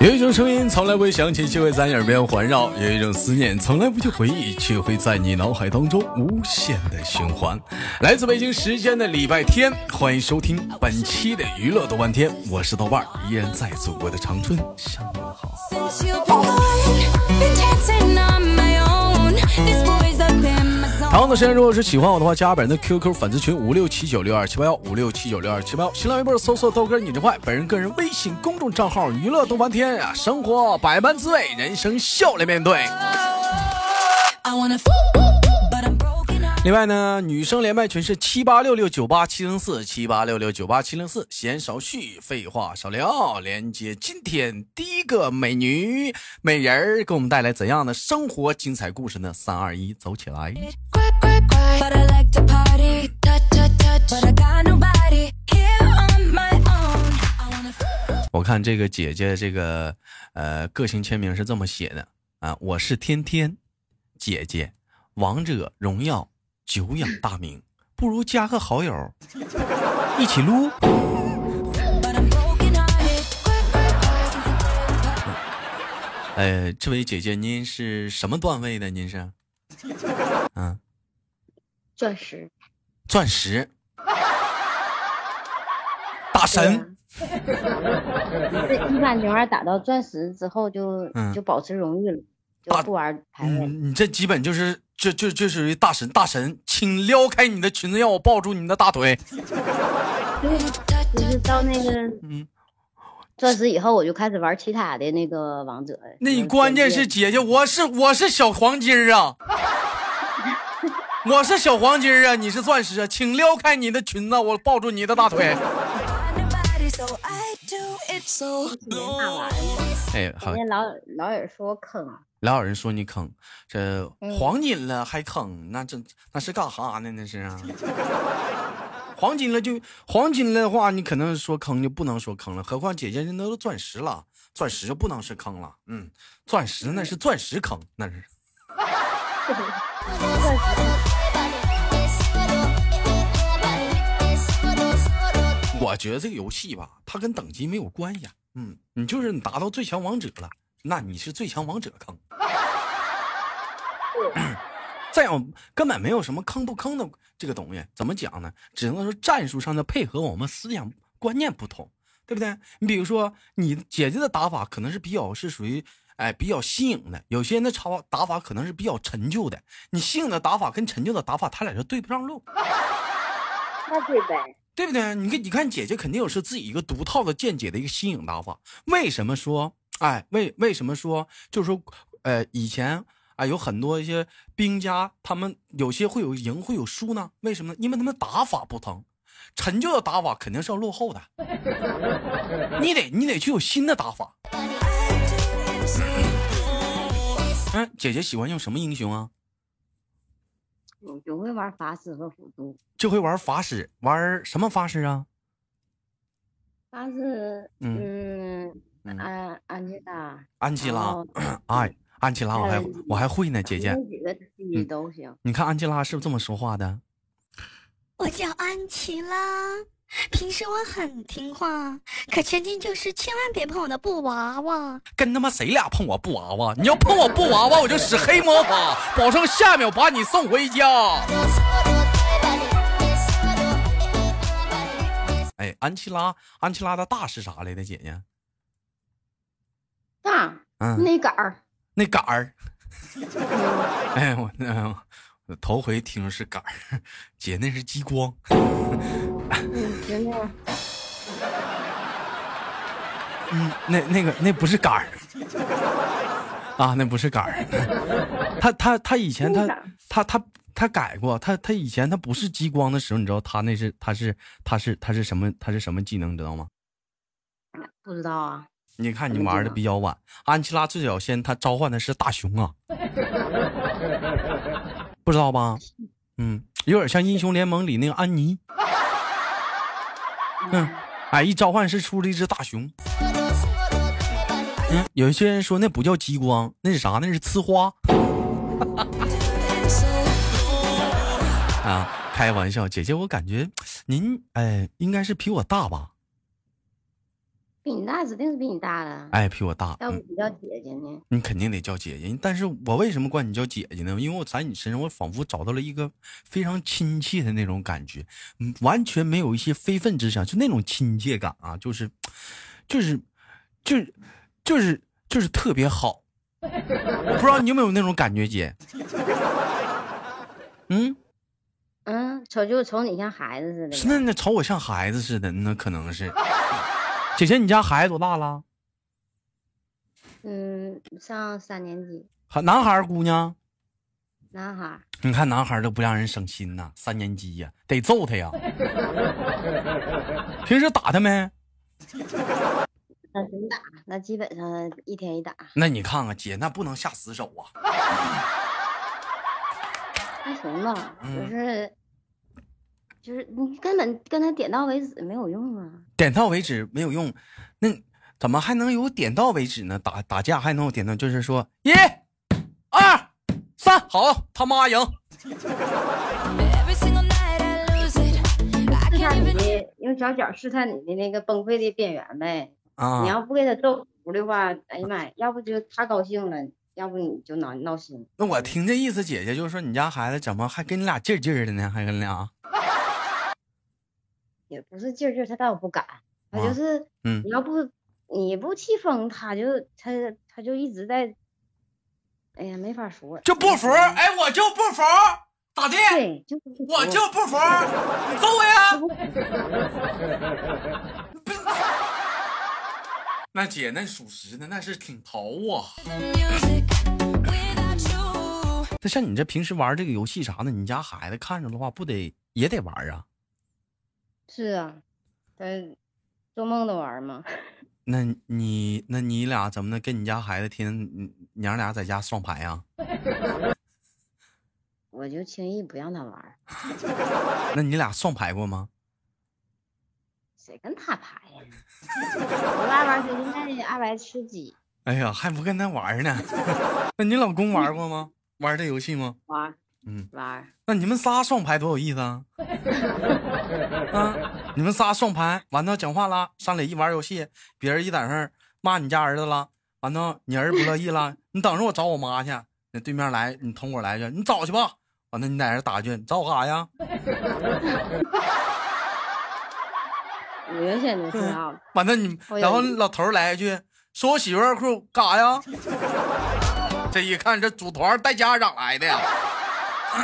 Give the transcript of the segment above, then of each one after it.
有一种声音从来不会响起，却会在耳边环绕；有一种思念从来不去回忆，却会在你脑海当中无限的循环。来自北京时间的礼拜天，欢迎收听本期的娱乐豆瓣天，我是豆瓣，依然在祖国的长春向你好。同样的时间，如果是喜欢我的话，加本人的 QQ 粉丝群五六七九六二七八幺五六七九六二七八幺，新浪微博搜索豆哥你真坏，本人个人微信公众账号娱乐豆翻天啊，生活百般滋味，人生笑来面对。另外呢，女生连麦群是七八六六九八七零四七八六六九八七零四，闲少叙，废话少聊，连接今天第一个美女美人儿，给我们带来怎样的生活精彩故事呢？三二一，走起来！我看这个姐姐这个呃个性签名是这么写的啊，我是天天姐姐，王者荣耀久仰大名，不如加个好友一起撸。呃，这位姐姐，您是什么段位的？您是？嗯，钻石，钻石，大神。一般情况打到钻石之后就就保持荣誉了，就不玩排位。你这基本就是就就就属于大神大神，请撩开你的裙子，让我抱住你的大腿。就是到那个嗯。钻石以后我就开始玩其他的那个王者。那你关键是姐姐，我是我是小黄金儿啊，我是小黄金儿啊，你是钻石啊，请撩开你的裙子，我抱住你的大腿。哎，好。老老有人说我坑，老有人说你坑，这黄金了还坑，那这那是干哈呢？那是啊。黄金了就黄金了的话，你可能说坑就不能说坑了。何况姐姐人都是钻石了，钻石就不能是坑了。嗯，钻石那是钻石坑，那是。我觉得这个游戏吧，它跟等级没有关系。嗯，你就是你达到最强王者了，那你是最强王者坑。再有根本没有什么坑不坑的这个东西，怎么讲呢？只能说战术上的配合，我们思想观念不同，对不对？你比如说，你姐姐的打法可能是比较是属于哎比较新颖的，有些人的超打法可能是比较陈旧的。你新颖的打法跟陈旧的打法，他俩就对不上路。那对呗，对不对？你看，你看姐姐肯定有是自己一个独套的见解的一个新颖打法。为什么说哎为为什么说就是说呃以前。啊，有很多一些兵家，他们有些会有赢，会有输呢。为什么呢？因为他们打法不同，陈旧的打法肯定是要落后的。你得，你得去有新的打法。嗯，姐姐喜欢用什么英雄啊？我就会玩法师和辅助。就会玩法师，玩什么法师啊？法师，嗯，安安吉拉。安吉拉，哎。安琪拉，我还我还会呢，姐姐。都行。你看安琪拉是不是这么说话的？我叫安琪拉，平时我很听话，可千金就是千万别碰我的布娃娃。跟他妈谁俩碰我布娃娃？你要碰我布娃娃，我就使黑魔法，保证下秒把你送回家。哎，安琪拉，安琪拉的大是啥来的，姐姐？大，嗯，那杆儿。那杆儿，哎我那头回听是杆儿，姐那是激光。嗯，那那个那不是杆儿啊，那不是杆儿。他他他以前他他他他改过，他他以前他不是激光的时候，你知道他那是他是他是他是什么他是什么技能，你知道吗？不知道啊。你看你玩的比较晚，安琪拉最早先他召唤的是大熊啊，不知道吧？嗯，有点像英雄联盟里那个安妮。嗯，哎，一召唤是出了一只大熊。嗯，有一些人说那不叫激光，那是啥？那是呲花。啊，开玩笑，姐姐，我感觉您哎，应该是比我大吧？比你大，指定是比你大了。哎，比我大，要不你叫姐姐呢？你肯定得叫姐姐。但是我为什么管你叫姐姐呢？因为我在你身上，我仿佛找到了一个非常亲切的那种感觉，完全没有一些非分之想，就那种亲切感啊，就是，就是，就是，就是就是特别好。我不知道你有没有那种感觉，姐。嗯嗯，瞅就瞅你像孩子似的。是那那瞅我像孩子似的，那可能是。姐姐，你家孩子多大了？嗯，上三年级。好，男孩姑娘？男孩。你看男孩都不让人省心呐，三年级呀，得揍他呀。平时打他没？那真打，那基本上一天一打。那你看看姐，那不能下死手啊。还行吧，就是。就是你根本跟他点到为止没有用啊！点到为止没有用，那怎么还能有点到为止呢？打打架还能有点到，就是说一、二、三，好，他妈赢。试探你，用小脚试探你的那个崩溃的边缘呗。啊！你要不给他揍服的话，哎呀妈呀，要不就他高兴了，要不你就闹闹心。那我听这意思，姐姐就是说你家孩子怎么还跟你俩劲劲的呢？还跟你俩？也不是劲儿劲儿，他倒不敢，他就是，嗯你要不你不气疯，他就他他就一直在，哎呀，没法说，就不服，哎，我就不服，咋的？对，就我就不服，你揍我呀！那姐那属实的，那是挺淘啊。那像你这平时玩这个游戏啥的，你家孩子看着的话，不得也得玩啊？是啊，他做梦都玩吗？那你那你俩怎么能跟你家孩子天天娘俩在家双排呀？我就轻易不让他玩。那你俩双排过吗？谁跟他排呀？我爱玩谁现在爱玩吃鸡。哎呀，还不跟他玩呢？那你老公玩过吗？玩这游戏吗？玩。嗯，玩。那你们仨双排多有意思啊！啊，你们仨双排，完了讲话了，上来一玩游戏，别人一在那儿骂你家儿子了，完了你儿子不乐意了，你等着我找我妈去。那对面来，你同伙来去，你找去吧。完了你在这打一句，你找我干啥呀？明显就是啊。完了你，然后老头来一句，说我媳妇儿裤干啥呀？这一看，这组团带家长来的呀。我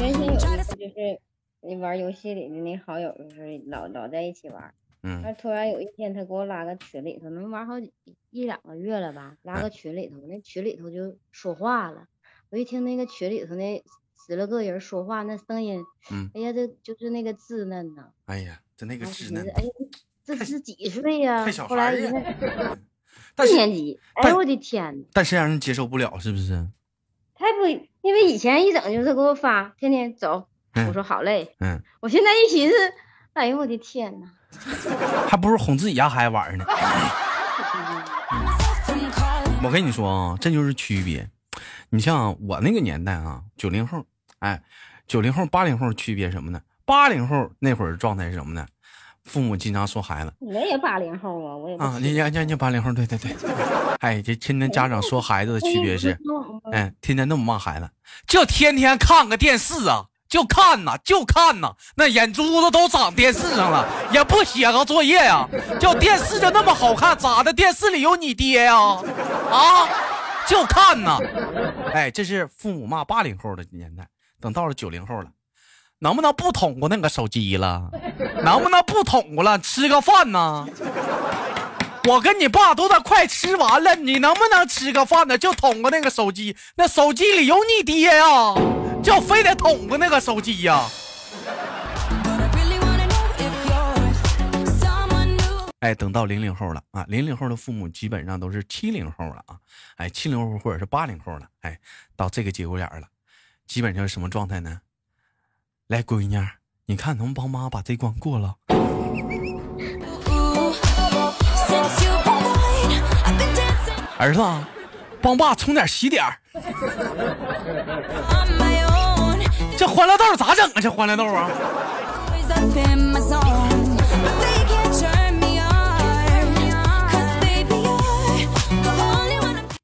原先有一次就是你玩游戏里的那好友，就是老老在一起玩。嗯。那突然有一天，他给我拉个群里头，能玩好几一两个月了吧？拉个群里头，那群里头就说话了。我一听那个群里头那十来个人说话，那声音，嗯，哎呀，这就是那个稚嫩呐。哎呀，就那个稚嫩。哎呀，这是几岁呀？后来一看，四年级。哎呦我的天！但是让人接受不了，是不是？还不，因为以前一整就是给我发，天天走，我说好嘞，嗯，我现在一寻思，哎呦我的天哪，还不如哄自己家孩子玩呢。我跟你说啊，这就是区别。你像我那个年代啊，九零后，哎，九零后、八零后区别什么呢？八零后那会儿状态是什么呢？父母经常说孩子，我也八零后啊，我也啊，你你你八零后，对对对，哎，这天天家长说孩子的区别是，哎，天天那么骂孩子，就天天看个电视啊，就看呐，就看呐，那眼珠子都长电视上了，也不写个作业呀，就电视就那么好看，咋的？电视里有你爹呀？啊，就看呐，哎，这是父母骂八零后的年代，等到了九零后了。能不能不捅过那个手机了？能不能不捅过了？吃个饭呢？我跟你爸都得快吃完了，你能不能吃个饭呢？就捅过那个手机，那手机里有你爹呀，就非得捅过那个手机呀。哎，等到零零后了啊，零零后的父母基本上都是七零后了啊，哎，七零后或者是八零后了，哎，到这个节骨眼了，基本上是什么状态呢？来，闺女，你看能帮妈把这关过了？儿子，帮爸充点喜点。这欢乐豆咋整啊？这欢乐豆啊？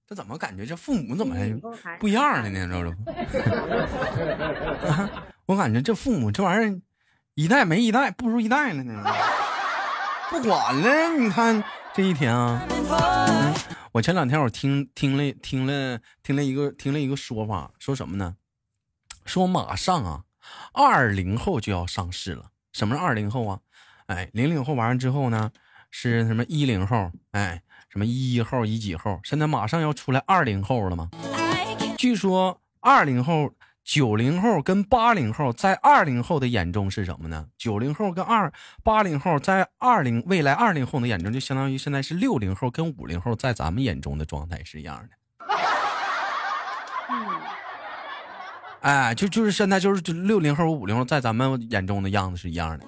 这怎么感觉这父母怎么还不一样的呢？知道不？啊！我感觉这父母这玩意儿一代没一代，不如一代了呢。不管了，你看这一天啊.我前两天我听听了听了听了一个听了一个说法，说什么呢？说马上啊，二零后就要上市了。什么是二零后啊？哎，零零后完了之后呢，是什么一零后？哎，什么一一后、一几后？现在马上要出来二零后了吗？据说二零后、九零后跟八零后在二零后的眼中是什么呢？九零后跟二八零后在二零未来二零后的眼中，就相当于现在是六零后跟五零后在咱们眼中的状态是一样的。嗯，哎，就就是现在就是六零后、五零后在咱们眼中的样子是一样的。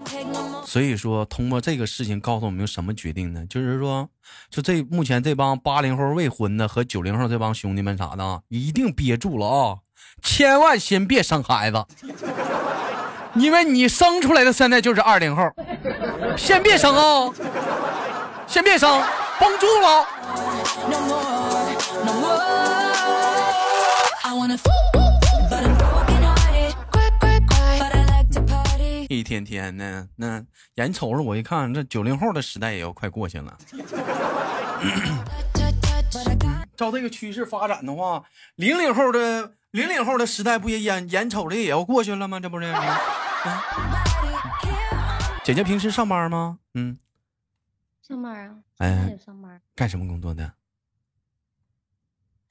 所以说，通过这个事情告诉我们有什么决定呢？就是说，就这目前这帮八零后未婚的和九零后这帮兄弟们啥的，一定憋住了啊，千万先别生孩子，因为你生出来的现在就是二零后，先别生啊，先别生，绷住了。一天天的，那眼瞅着我一看，这九零后的时代也要快过去了。照这个趋势发展的话，零零后的零零后的时代不也眼眼瞅着也要过去了吗？这不是？嗯姐姐平时上班吗？嗯，上班啊，哎上班，干什么工作的？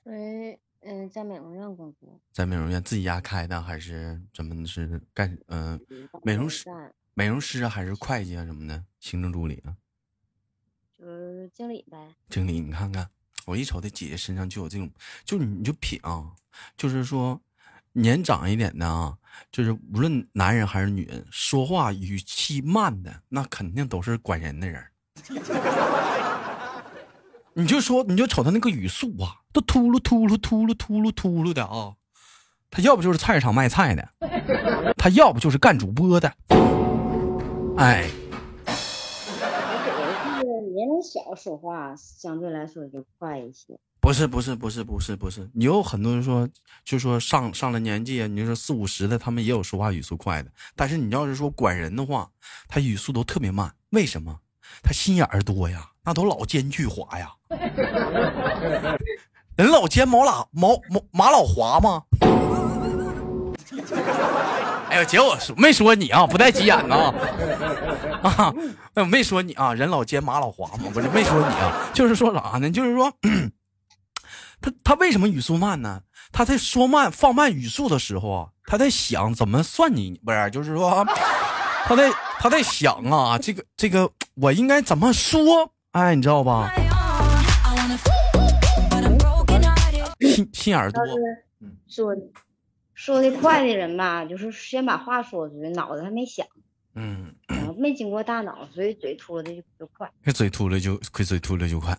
所以嗯，在美容院工作，在美容院自己家开的，还是怎么是干？嗯、嗯美容师美容师啊，还是会计啊什么的，行政助理啊，就是经理呗。经理？你看看，我一瞅他姐姐身上就有这种，就你就品啊，就是说年长一点的啊，就是无论男人还是女人，说话语气慢的，那肯定都是管人的人。你就说，你就瞅他那个语速啊，都秃噜秃噜秃噜秃噜秃噜的啊，他要不就是菜市场卖菜的，他要不就是干主播的，哎。我这个年龄小，说话相对来说就快一些。不是不是不是不是不是，也有很多人说，就说上上了年纪啊，你就说四五十的，他们也有说话语速快的。但是你要是说管人的话，他语速都特别慢，为什么？他心眼儿多呀，那都老奸巨猾呀。人老奸毛老毛毛马老滑吗？哎呦，姐，我说没说你啊，不带急眼呐 啊！哎，我没说你啊，人老奸马老滑嘛，不是没说你啊，就是说啥呢？就是说，他他为什么语速慢呢？他在说慢放慢语速的时候啊，他在想怎么算你，不是，就是说，他在他在想啊，这个这个我应该怎么说？哎，你知道吧.心心眼多要，是说说的快的人吧，就是先把话说出去，脑子还没想，嗯，然后没经过大脑，所以嘴脱的就就快。这嘴秃了就，快嘴秃了就快。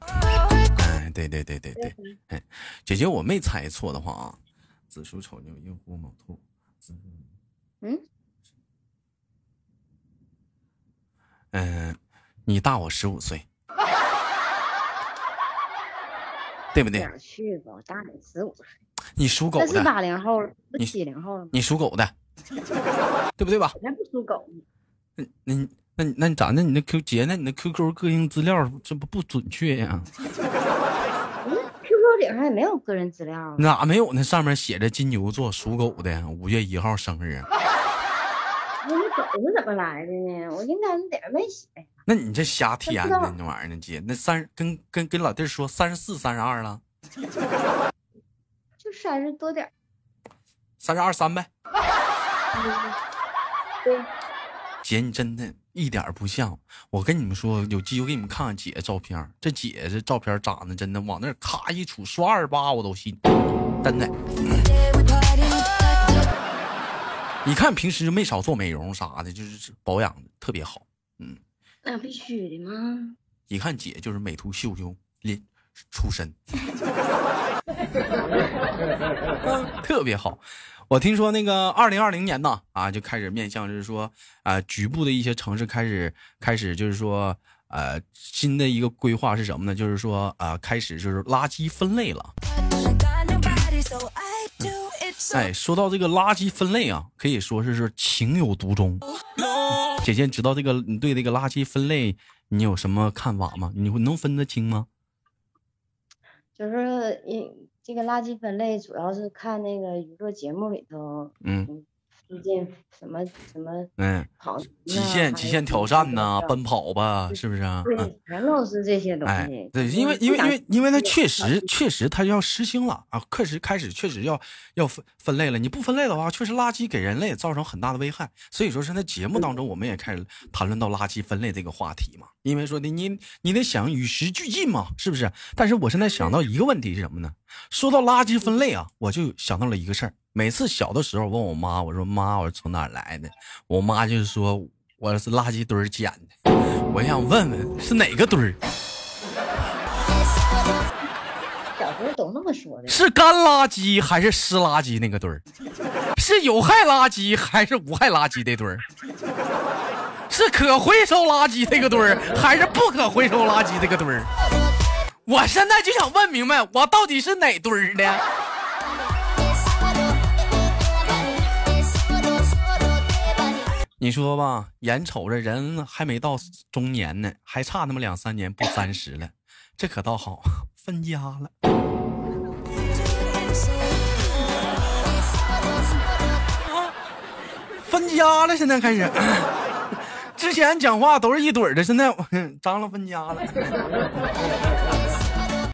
哎，对对对对对，哎，姐姐，我没猜错的话啊，子鼠丑牛寅虎卯兔，子嗯，嗯、你大我十五岁，对不对去吧，我大你十五岁，你属狗那是的，八零后，不你七零后了吗？你属狗的，对不对吧？我才不属狗呢。那你那那你咋？那你那 Q 姐，那你那 QQ 个人资料这不不准确呀？QQ 顶上也没有个人资料啊。哪没有？那上面写着金牛座属狗的，五月一号生日。那你狗是怎么来的呢？我应该那顶上没写。那你这瞎填不知道呢？那玩意儿呢，姐？那三跟跟跟老弟儿说三十四、三十二了，就三十多点儿。三十二三呗。对，姐，你真的一点不像。我跟你们说，有机会给你们看看姐照片，这姐这照片长得真的往那儿咔一杵，刷二八我都信，真的。你看平时就没少做美容啥的，就是保养的特别好。嗯那必须的嘛。一看姐就是美图秀秀练出身，嗯，特别好。我听说那个二零二零年呢，啊，就开始面向就是说，啊、局部的一些城市开始开始就是说，呃，新的一个规划是什么呢？就是说，啊、开始就是垃圾分类了。哎，说到这个垃圾分类啊，可以说是是情有独钟。姐姐，你知道这个你对这个垃圾分类你有什么看法吗？你会能分得清吗？就是一这个垃圾分类主要是看那个娱乐节目里头，嗯嗯，附近什么什么嗯，跑极限极限挑战呐、奔跑，吧，是不是啊？嗯对，全都是这些东西哎。，对，因为因为因为因为它确实确实它要实行了啊，确实开始确实要要分分类了。你不分类的话，确实垃圾给人类造成很大的危害。所以说是在节目当中，我们也开始谈论到垃圾分类这个话题嘛。因为说的你你得想与时俱进嘛，是不是？但是我现在想到一个问题是什么呢？说到垃圾分类啊，我就想到了一个事儿。每次小的时候问我妈，我说妈，我是从哪儿来的？我妈就是说我是垃圾堆儿捡的。我想问问是哪个堆儿？小时候都那么说的。是干垃圾还是湿垃圾那个堆儿？是有害垃圾还是无害垃圾的堆儿？是可回收垃圾这个堆儿，还是不可回收垃圾这个堆儿？我现在就想问明白，我到底是哪堆儿的？你说吧，眼瞅着人还没到中年呢，还差那么两三年不三十了，这可倒好，分家了。分家了，现在开始。之前讲话都是一堆的，现在我 张罗分家了。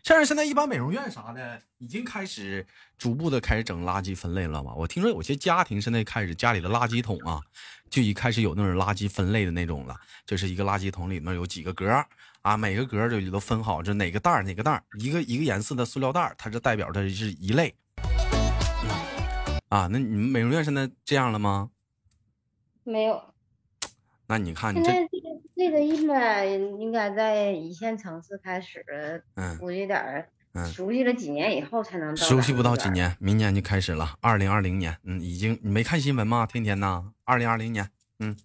像是现在一般美容院啥的，已经开始逐步的开始整垃圾分类了吧？我听说有些家庭现在开始家里的垃圾桶啊，就已开始有那种垃圾分类的那种了，就是一个垃圾桶里面有几个格儿啊，每个格儿里都分好，这哪个袋儿哪个袋儿，一个一个颜色的塑料袋儿，它是代表的是一类。嗯啊，那你们美容院现在这样了吗？没有，那你看你现这，在这个这个应该应该在一线城市开始，嗯估计点儿嗯熟悉了几年以后才能到熟悉不到几。年，明年就开始了。二零二零年，嗯，已经你没看新闻吗？天天呐，二零二零年，嗯，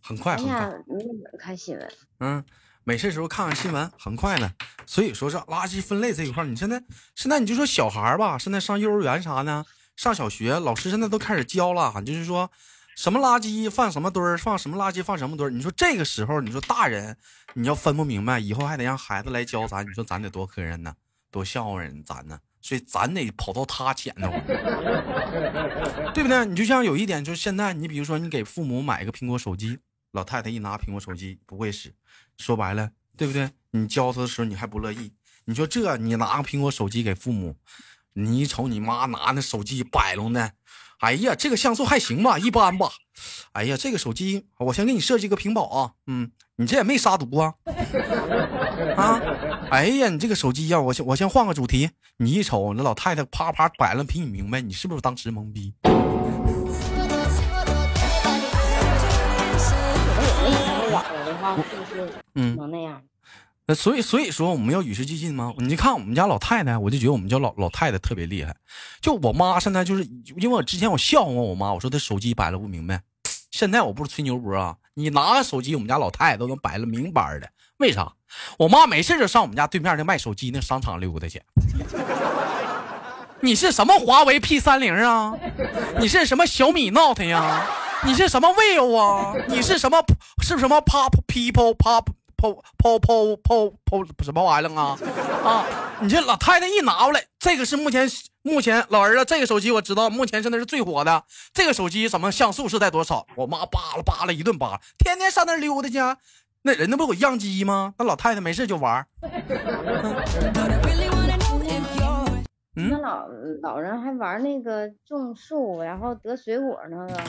很快哎很快，呀，你怎么看新闻？嗯，没事时候看看新闻，很快的。所以说是垃圾分类这一块儿，你现在现在你就说小孩儿吧，现在上幼儿园啥呢，上小学，老师现在都开始教了，就是说什么垃圾放什么堆儿，放什么垃圾放什么堆儿。你说这个时候，你说大人你要分不明白，以后还得让孩子来教咱，你说咱得多磕碜呢，多笑话人咱呢。所以咱得跑到他前头，对不对？你就像有一点，就是现在你比如说你给父母买个苹果手机，老太太一拿苹果手机不会使，说白了，对不对？你教他的时候你还不乐意，你说这你拿个苹果手机给父母，你一瞅你妈拿那手机摆弄的，哎呀，这个像素还行吧，一般吧。哎呀，这个手机我先给你设计个屏保啊，嗯，你这也没杀毒啊，啊，哎呀，你这个手机呀、我先我先换个主题，你一瞅那老太太啪啪摆了，比你明白，你是不是当时懵逼？我也没看过网了的话，是不是嗯能那样？所以所以说我们要与时俱进吗？你看我们家老太太，我就觉得我们家老老太太特别厉害。就我妈现在就是因为我之前我笑话我妈，我说她手机摆了不明白，现在我不是吹牛波啊，你拿个手机，我们家老太太都能摆了明白的。为啥？我妈没事就上我们家对面那卖手机那商场溜达去。你是什么华为 P 三零啊？你是什么小米 Note 呀？你是什么 vivo 啊？你是什么是什么 Pop People Pop 抛抛抛抛抛什么玩意儿啊？啊！你这老太太一拿过来，这个是目前目前老儿子这个手机我知道，目前现在是最火的。这个手机什么像素是在多少？我妈扒拉扒拉一顿扒拉，天天上那溜达去。那人那不有样机吗？那老太太没事就玩 那老老人还玩那个种树，然后得水果那个。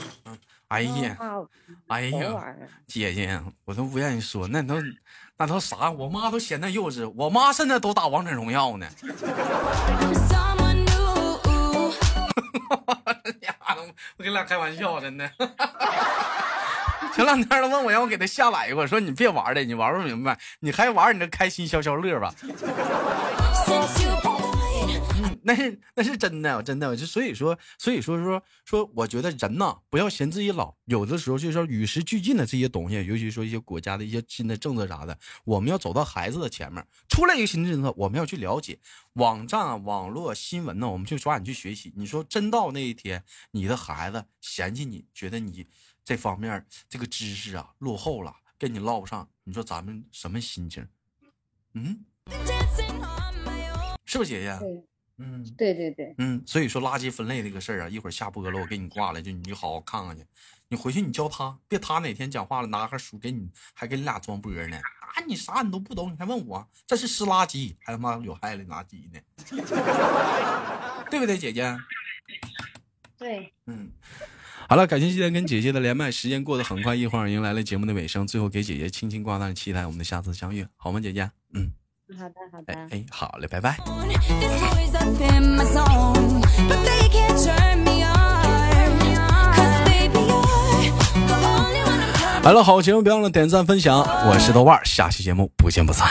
哎呀，啊，哎呀，姐姐，我都不愿意说，那都那都啥？我妈都嫌那幼稚，我妈现在都打王者荣耀呢。我跟你俩开玩笑，真的。前两天他问我让我给他下载一个，我说你别玩了，你玩不明白，你还玩你这开心消消乐吧。那是那是真的，我真的。我就所以说，所以说说说，我觉得人呐，不要嫌自己老，有的时候就是说与时俱进的这些东西，尤其说一些国家的一些新的政策啥的，我们要走到孩子的前面。出来一个新政策，我们要去了解网站、网络新闻呢，我们去抓紧去学习。你说真到那一天，你的孩子嫌弃你，觉得你这方面这个知识啊落后了，跟你唠不上，你说咱们什么心情？嗯，是不是姐姐？对嗯。对对对，嗯，所以说垃圾分类这个事儿啊，一会儿下播了，我给你挂了，就你就好好看看去。你回去你教他，别他哪天讲话了拿个书给你，还给你俩装波呢。啊，你啥你都不懂，你还问我？这是湿垃圾，还他妈有害的垃圾呢，对不对，姐姐？对，嗯，好了，感谢今天跟姐姐的连麦，时间过得很快，一晃迎来了节目的尾声，最后给姐姐轻轻挂断，期待我们的下次相遇，好吗，姐姐？嗯，好的好的，哎哎，好嘞，拜拜。来了，好节目，别忘了点赞分享。我是豆瓣，下期节目不见不散。